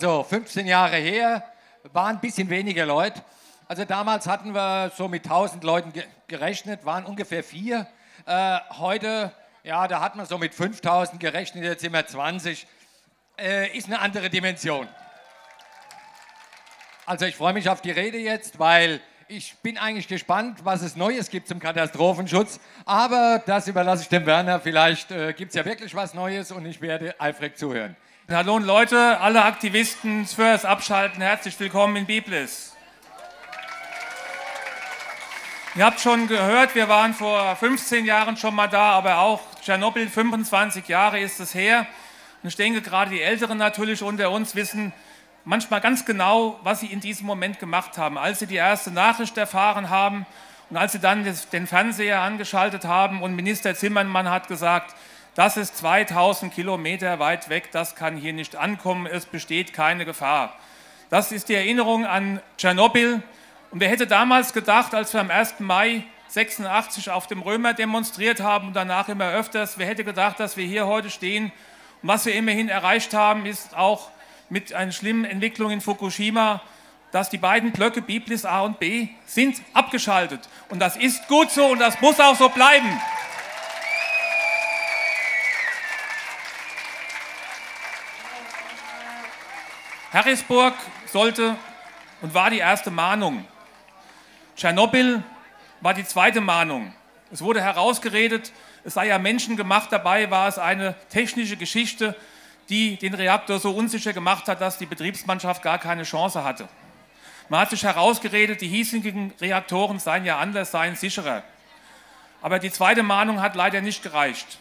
So, 15 Jahre her, waren ein bisschen weniger Leute. Also damals hatten wir so mit 1000 Leuten ge gerechnet, waren ungefähr vier. Äh, heute, ja, da hat man so mit 5000 gerechnet, jetzt sind wir 20. Äh, ist eine andere Dimension. Also ich freue mich auf die Rede jetzt, weil ich bin eigentlich gespannt, was es Neues gibt zum Katastrophenschutz. Aber das überlasse ich dem Werner. Vielleicht äh, gibt es ja wirklich was Neues und ich werde eifrig zuhören. Hallo Leute, alle Aktivisten fürs Abschalten, herzlich willkommen in Biblis. Ihr habt schon gehört, wir waren vor 15 Jahren schon mal da, aber auch Tschernobyl, 25 Jahre ist es her. Und ich denke, gerade die Älteren natürlich unter uns wissen manchmal ganz genau, was sie in diesem Moment gemacht haben. Als sie die erste Nachricht erfahren haben und als sie dann den Fernseher angeschaltet haben und Minister Zimmermann hat gesagt, das ist 2000 Kilometer weit weg, das kann hier nicht ankommen, es besteht keine Gefahr. Das ist die Erinnerung an Tschernobyl. Und wer hätte damals gedacht, als wir am 1. Mai 86 auf dem Römer demonstriert haben und danach immer öfters, wer hätte gedacht, dass wir hier heute stehen und was wir immerhin erreicht haben, ist auch mit einer schlimmen Entwicklung in Fukushima, dass die beiden Blöcke Biblis A und B sind abgeschaltet. Und das ist gut so und das muss auch so bleiben. Harrisburg sollte und war die erste Mahnung. Tschernobyl war die zweite Mahnung. Es wurde herausgeredet, es sei ja menschengemacht, dabei war es eine technische Geschichte, die den Reaktor so unsicher gemacht hat, dass die Betriebsmannschaft gar keine Chance hatte. Man hat sich herausgeredet, die hiesigen Reaktoren seien ja anders, seien sicherer. Aber die zweite Mahnung hat leider nicht gereicht.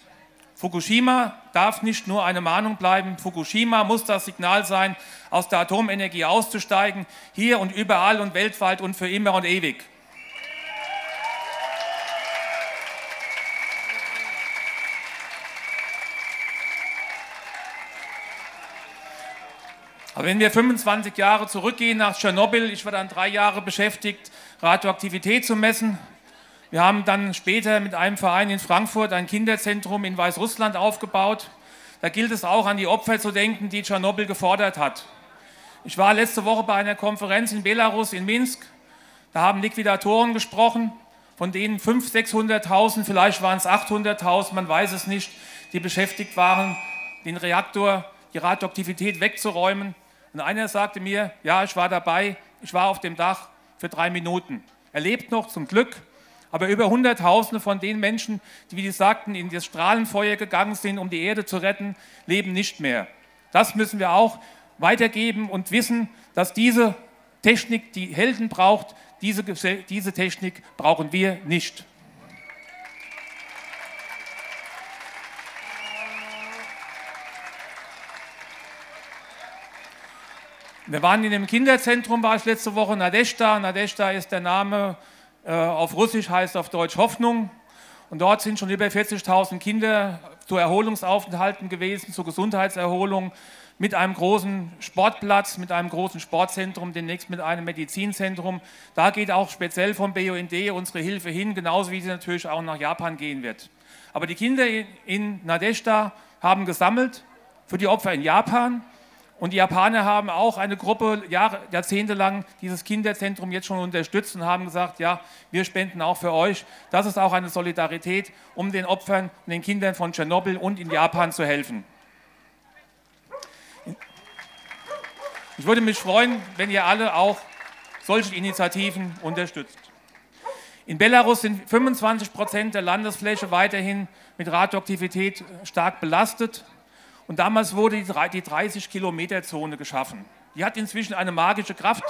Fukushima darf nicht nur eine Mahnung bleiben. Fukushima muss das Signal sein, aus der Atomenergie auszusteigen, hier und überall und weltweit und für immer und ewig. Aber wenn wir 25 Jahre zurückgehen nach Tschernobyl, ich war dann drei Jahre beschäftigt, Radioaktivität zu messen, wir haben dann später mit einem Verein in Frankfurt ein Kinderzentrum in Weißrussland aufgebaut. Da gilt es auch an die Opfer zu denken, die Tschernobyl gefordert hat. Ich war letzte Woche bei einer Konferenz in Belarus, in Minsk. Da haben Liquidatoren gesprochen, von denen 500.000, 600.000, vielleicht waren es 800.000, man weiß es nicht, die beschäftigt waren, den Reaktor, die Radioaktivität wegzuräumen. Und einer sagte mir, ja, ich war dabei, ich war auf dem Dach für drei Minuten. Er lebt noch, zum Glück, aber über Hunderttausende von den Menschen, die, wie Sie sagten, in das Strahlenfeuer gegangen sind, um die Erde zu retten, leben nicht mehr. Das müssen wir auch weitergeben und wissen, dass diese Technik die Helden braucht, diese, diese Technik brauchen wir nicht. Wir waren in dem Kinderzentrum, war ich letzte Woche, Nadeshda. Nadeshda ist der Name auf Russisch heißt auf Deutsch Hoffnung. Und dort sind schon über 40.000 Kinder zu Erholungsaufenthalten gewesen, zur Gesundheitserholung, mit einem großen Sportplatz, mit einem großen Sportzentrum, demnächst mit einem Medizinzentrum. Da geht auch speziell vom BUND unsere Hilfe hin, genauso wie sie natürlich auch nach Japan gehen wird. Aber die Kinder in Nadeshda haben gesammelt für die Opfer in Japan und die Japaner haben auch eine Gruppe Jahre, jahrzehntelang dieses Kinderzentrum jetzt schon unterstützt und haben gesagt, ja, wir spenden auch für euch. Das ist auch eine Solidarität, um den Opfern und den Kindern von Tschernobyl und in Japan zu helfen. Ich würde mich freuen, wenn ihr alle auch solche Initiativen unterstützt. In Belarus sind 25 Prozent der Landesfläche weiterhin mit Radioaktivität stark belastet. Und damals wurde die 30-Kilometer-Zone geschaffen. Die hat inzwischen eine magische Kraft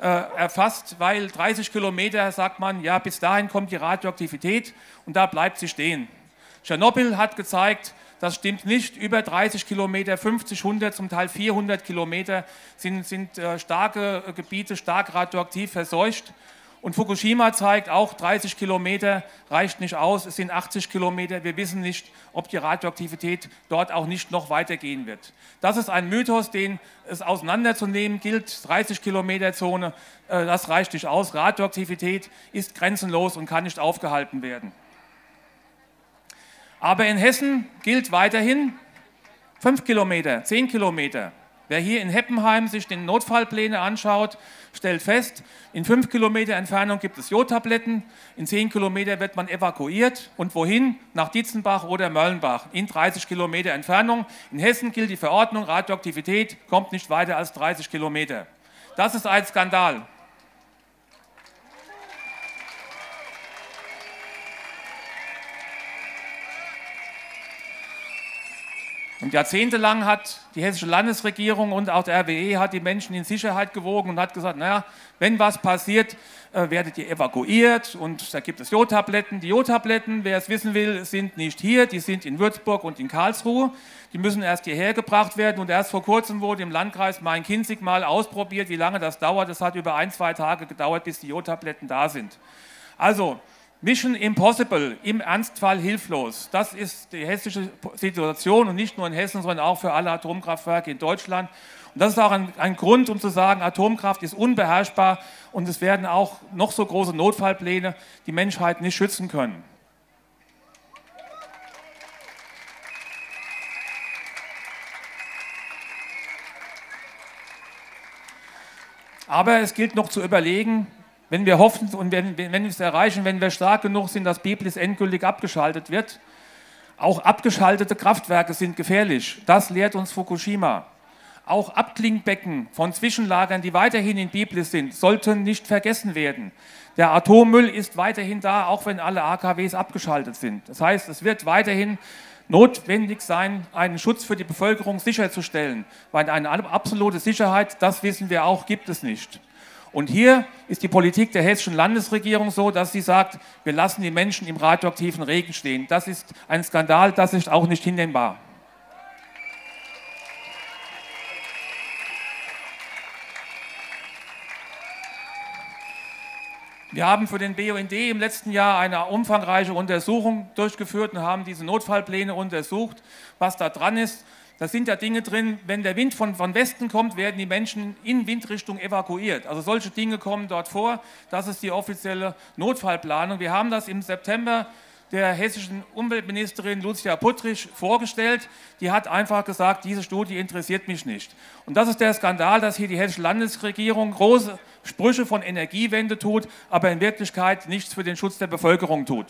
äh, erfasst, weil 30 Kilometer, sagt man, ja, bis dahin kommt die Radioaktivität und da bleibt sie stehen. Tschernobyl hat gezeigt, das stimmt nicht. Über 30 Kilometer, 50, 100, zum Teil 400 Kilometer sind, sind äh, starke Gebiete stark radioaktiv verseucht. Und Fukushima zeigt auch, 30 Kilometer reicht nicht aus, es sind 80 Kilometer. Wir wissen nicht, ob die Radioaktivität dort auch nicht noch weitergehen wird. Das ist ein Mythos, den es auseinanderzunehmen gilt. 30 Kilometer Zone, äh, das reicht nicht aus. Radioaktivität ist grenzenlos und kann nicht aufgehalten werden. Aber in Hessen gilt weiterhin 5 Kilometer, 10 Kilometer. Wer hier in Heppenheim sich den Notfallpläne anschaut, stellt fest, in fünf Kilometer Entfernung gibt es Jodtabletten, in zehn Kilometer wird man evakuiert. Und wohin? Nach Dietzenbach oder Möllenbach, in 30 Kilometer Entfernung. In Hessen gilt die Verordnung, Radioaktivität kommt nicht weiter als 30 Kilometer. Das ist ein Skandal. Und jahrzehntelang hat die hessische Landesregierung und auch der RWE hat die Menschen in Sicherheit gewogen und hat gesagt, naja, wenn was passiert, äh, werdet ihr evakuiert und da gibt es Jodtabletten. Die Jodtabletten, wer es wissen will, sind nicht hier, die sind in Würzburg und in Karlsruhe. Die müssen erst hierher gebracht werden und erst vor kurzem wurde im Landkreis Main-Kinzig mal ausprobiert, wie lange das dauert. Das hat über ein, zwei Tage gedauert, bis die Jodtabletten da sind. Also, Mission Impossible, im Ernstfall hilflos. Das ist die hessische Situation und nicht nur in Hessen, sondern auch für alle Atomkraftwerke in Deutschland. Und das ist auch ein, ein, Grund, um zu sagen, Atomkraft ist unbeherrschbar und es werden auch noch so große Notfallpläne die Menschheit nicht schützen können. Aber es gilt noch zu überlegen, wenn wir hoffen und wenn, wenn wir es erreichen, wenn wir stark genug sind, dass Biblis endgültig abgeschaltet wird, auch abgeschaltete Kraftwerke sind gefährlich. Das lehrt uns Fukushima. Auch Abklingbecken von Zwischenlagern, die weiterhin in Biblis sind, sollten nicht vergessen werden. Der Atommüll ist weiterhin da, auch wenn alle AKWs abgeschaltet sind. Das heißt, es wird weiterhin notwendig sein, einen Schutz für die Bevölkerung sicherzustellen, weil eine absolute Sicherheit, das wissen wir auch, gibt es nicht. Und hier ist die Politik der hessischen Landesregierung so, dass sie sagt, wir lassen die Menschen im radioaktiven Regen stehen. Das ist ein Skandal, das ist auch nicht hinnehmbar. Wir haben für den BUND im letzten Jahr eine umfangreiche Untersuchung durchgeführt und haben diese Notfallpläne untersucht, was da dran ist. Da sind ja Dinge drin, wenn der Wind von, von Westen kommt, werden die Menschen in Windrichtung evakuiert. Also solche Dinge kommen dort vor. Das ist die offizielle Notfallplanung. Wir haben das im September der hessischen Umweltministerin Lucia Puttrich vorgestellt. Die hat einfach gesagt, diese Studie interessiert mich nicht. Und das ist der Skandal, dass hier die hessische Landesregierung große Sprüche von Energiewende tut, aber in Wirklichkeit nichts für den Schutz der Bevölkerung tut.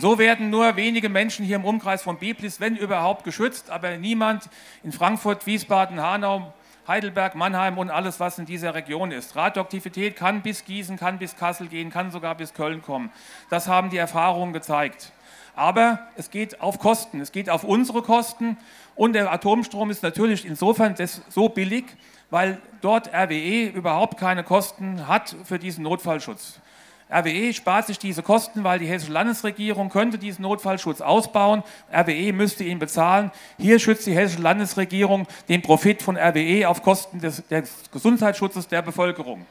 So werden nur wenige Menschen hier im Umkreis von Biblis, wenn überhaupt, geschützt, aber niemand in Frankfurt, Wiesbaden, Hanau, Heidelberg, Mannheim und alles, was in dieser Region ist. Radioaktivität kann bis Gießen, kann bis Kassel gehen, kann sogar bis Köln kommen. Das haben die Erfahrungen gezeigt. Aber es geht auf Kosten, es geht auf unsere Kosten und der Atomstrom ist natürlich insofern so billig, weil dort RWE überhaupt keine Kosten hat für diesen Notfallschutz. RWE spart sich diese Kosten, weil die hessische Landesregierung könnte diesen Notfallschutz ausbauen. RWE müsste ihn bezahlen. Hier schützt die hessische Landesregierung den Profit von RWE auf Kosten des, des Gesundheitsschutzes der Bevölkerung.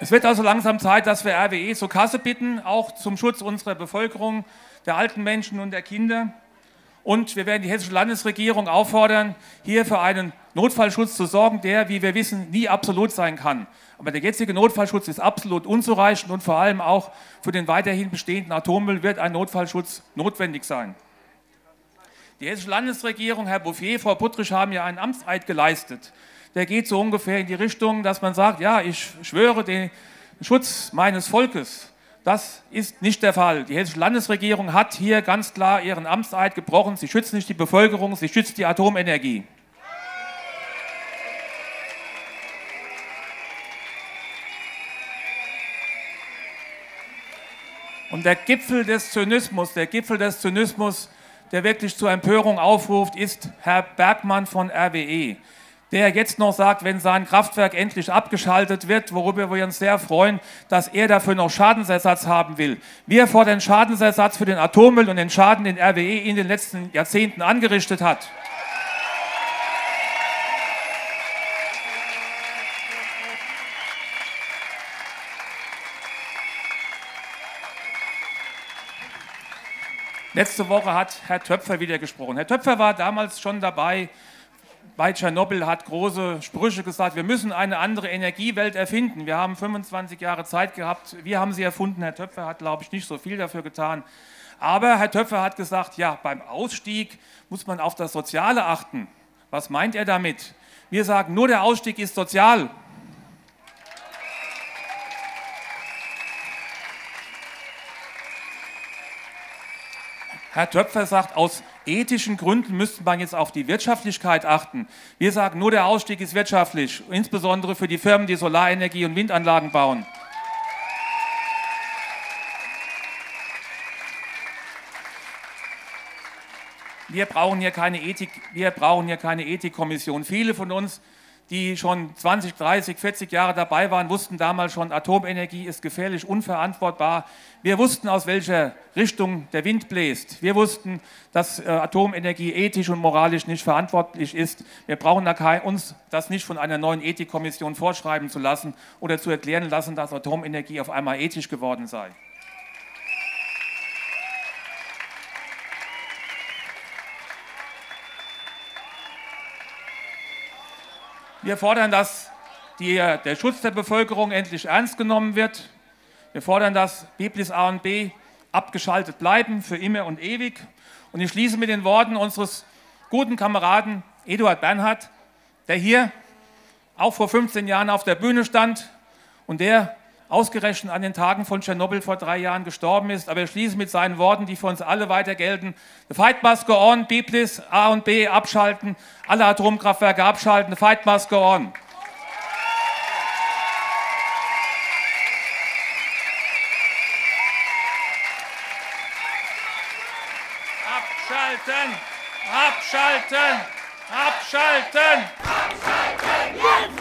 Es wird also langsam Zeit, dass wir RWE zur Kasse bitten, auch zum Schutz unserer Bevölkerung, der alten Menschen und der Kinder. Und wir werden die hessische Landesregierung auffordern, hier für einen Notfallschutz zu sorgen, der, wie wir wissen, nie absolut sein kann. Aber der jetzige Notfallschutz ist absolut unzureichend und vor allem auch für den weiterhin bestehenden Atommüll wird ein Notfallschutz notwendig sein. Die hessische Landesregierung, Herr Bouffier, Frau Puttrich haben ja einen Amtseid geleistet. Der geht so ungefähr in die Richtung, dass man sagt, ja, ich schwöre den Schutz meines Volkes. Das ist nicht der Fall. Die hessische Landesregierung hat hier ganz klar ihren Amtseid gebrochen. Sie schützt nicht die Bevölkerung, sie schützt die Atomenergie. Und der Gipfel des Zynismus, der Gipfel des Zynismus, der wirklich zur Empörung aufruft, ist Herr Bergmann von RWE der jetzt noch sagt, wenn sein Kraftwerk endlich abgeschaltet wird, worüber wir uns sehr freuen, dass er dafür noch Schadensersatz haben will. Wir fordern Schadensersatz für den Atommüll und den Schaden, den RWE in den letzten Jahrzehnten angerichtet hat. Letzte Woche hat Herr Töpfer wieder gesprochen. Herr Töpfer war damals schon dabei, bei Tschernobyl hat große Sprüche gesagt, wir müssen eine andere Energiewelt erfinden. Wir haben 25 Jahre Zeit gehabt, wir haben sie erfunden. Herr Töpfer hat, glaube ich, nicht so viel dafür getan. Aber Herr Töpfer hat gesagt, ja, beim Ausstieg muss man auf das Soziale achten. Was meint er damit? Wir sagen, nur der Ausstieg ist sozial. Herr Töpfer sagt, aus ethischen Gründen müsste man jetzt auf die Wirtschaftlichkeit achten. Wir sagen, nur der Ausstieg ist wirtschaftlich, insbesondere für die Firmen, die Solarenergie und Windanlagen bauen. Wir brauchen hier keine Ethik, wir brauchen hier keine Ethikkommission. Viele von uns die schon 20, 30, 40 Jahre dabei waren, wussten damals schon, Atomenergie ist gefährlich, unverantwortbar. Wir wussten, aus welcher Richtung der Wind bläst. Wir wussten, dass äh, Atomenergie ethisch und moralisch nicht verantwortlich ist. Wir brauchen uns das nicht von einer neuen Ethikkommission vorschreiben zu lassen oder zu erklären lassen, dass Atomenergie auf einmal ethisch geworden sei. Wir fordern, dass die, der Schutz der Bevölkerung endlich ernst genommen wird. Wir fordern, dass Biblis A und B abgeschaltet bleiben für immer und ewig. Und ich schließe mit den Worten unseres guten Kameraden Eduard Bernhard, der hier auch vor 15 Jahren auf der Bühne stand und der ausgerechnet an den Tagen von Tschernobyl vor drei Jahren gestorben ist. Aber er schließt mit seinen Worten, die für uns alle weiter gelten. The fight must go on, Biblis, A und B abschalten, alle Atomkraftwerke abschalten, the fight must go on. Abschalten! Abschalten! Abschalten! Abschalten! Jetzt!